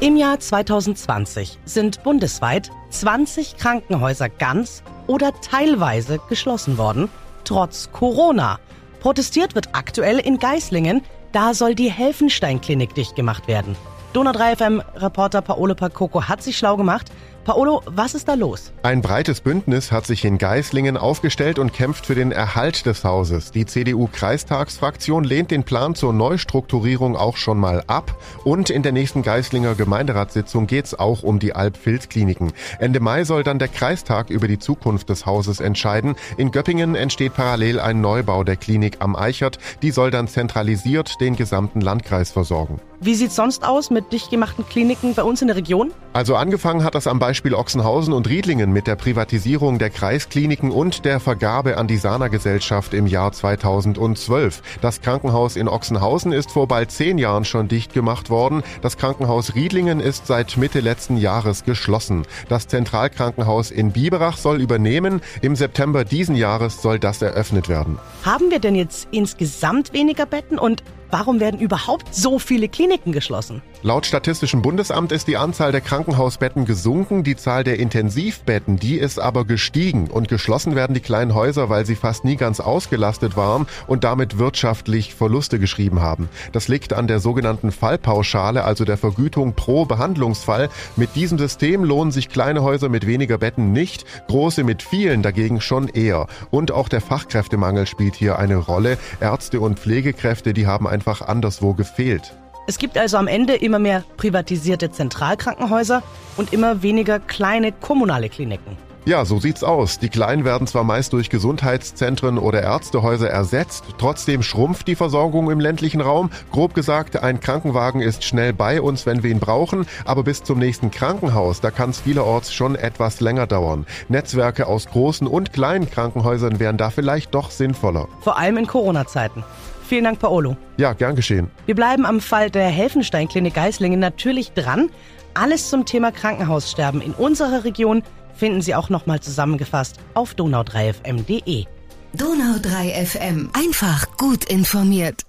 Im Jahr 2020 sind bundesweit 20 Krankenhäuser ganz oder teilweise geschlossen worden, trotz Corona. Protestiert wird aktuell in Geislingen, da soll die Helfenstein-Klinik dicht gemacht werden. Donau 3 FM-Reporter Paolo Pacoco hat sich schlau gemacht. Paolo, was ist da los? Ein breites Bündnis hat sich in Geislingen aufgestellt und kämpft für den Erhalt des Hauses. Die CDU-Kreistagsfraktion lehnt den Plan zur Neustrukturierung auch schon mal ab. Und in der nächsten Geislinger Gemeinderatssitzung geht es auch um die Alp-Filz-Kliniken. Ende Mai soll dann der Kreistag über die Zukunft des Hauses entscheiden. In Göppingen entsteht parallel ein Neubau der Klinik am Eichert. Die soll dann zentralisiert den gesamten Landkreis versorgen. Wie sieht's sonst aus mit dicht gemachten Kliniken bei uns in der Region? Also angefangen hat das am Beispiel Ochsenhausen und Riedlingen mit der Privatisierung der Kreiskliniken und der Vergabe an die Sana-Gesellschaft im Jahr 2012. Das Krankenhaus in Ochsenhausen ist vor bald zehn Jahren schon dicht gemacht worden. Das Krankenhaus Riedlingen ist seit Mitte letzten Jahres geschlossen. Das Zentralkrankenhaus in Biberach soll übernehmen. Im September diesen Jahres soll das eröffnet werden. Haben wir denn jetzt insgesamt weniger Betten und Warum werden überhaupt so viele Kliniken geschlossen? Laut Statistischem Bundesamt ist die Anzahl der Krankenhausbetten gesunken, die Zahl der Intensivbetten, die ist aber gestiegen und geschlossen werden die kleinen Häuser, weil sie fast nie ganz ausgelastet waren und damit wirtschaftlich Verluste geschrieben haben. Das liegt an der sogenannten Fallpauschale, also der Vergütung pro Behandlungsfall. Mit diesem System lohnen sich kleine Häuser mit weniger Betten nicht, große mit vielen dagegen schon eher. Und auch der Fachkräftemangel spielt hier eine Rolle. Ärzte und Pflegekräfte, die haben einfach anderswo gefehlt. Es gibt also am Ende immer mehr privatisierte Zentralkrankenhäuser und immer weniger kleine kommunale Kliniken. Ja, so sieht's aus. Die Kleinen werden zwar meist durch Gesundheitszentren oder Ärztehäuser ersetzt, trotzdem schrumpft die Versorgung im ländlichen Raum. Grob gesagt, ein Krankenwagen ist schnell bei uns, wenn wir ihn brauchen, aber bis zum nächsten Krankenhaus, da kann es vielerorts schon etwas länger dauern. Netzwerke aus großen und kleinen Krankenhäusern wären da vielleicht doch sinnvoller. Vor allem in Corona-Zeiten. Vielen Dank, Paolo. Ja, gern geschehen. Wir bleiben am Fall der Helfenstein-Klinik Geislingen natürlich dran. Alles zum Thema Krankenhaussterben in unserer Region finden Sie auch nochmal zusammengefasst auf donau3fm.de. Donau3fm. Einfach gut informiert.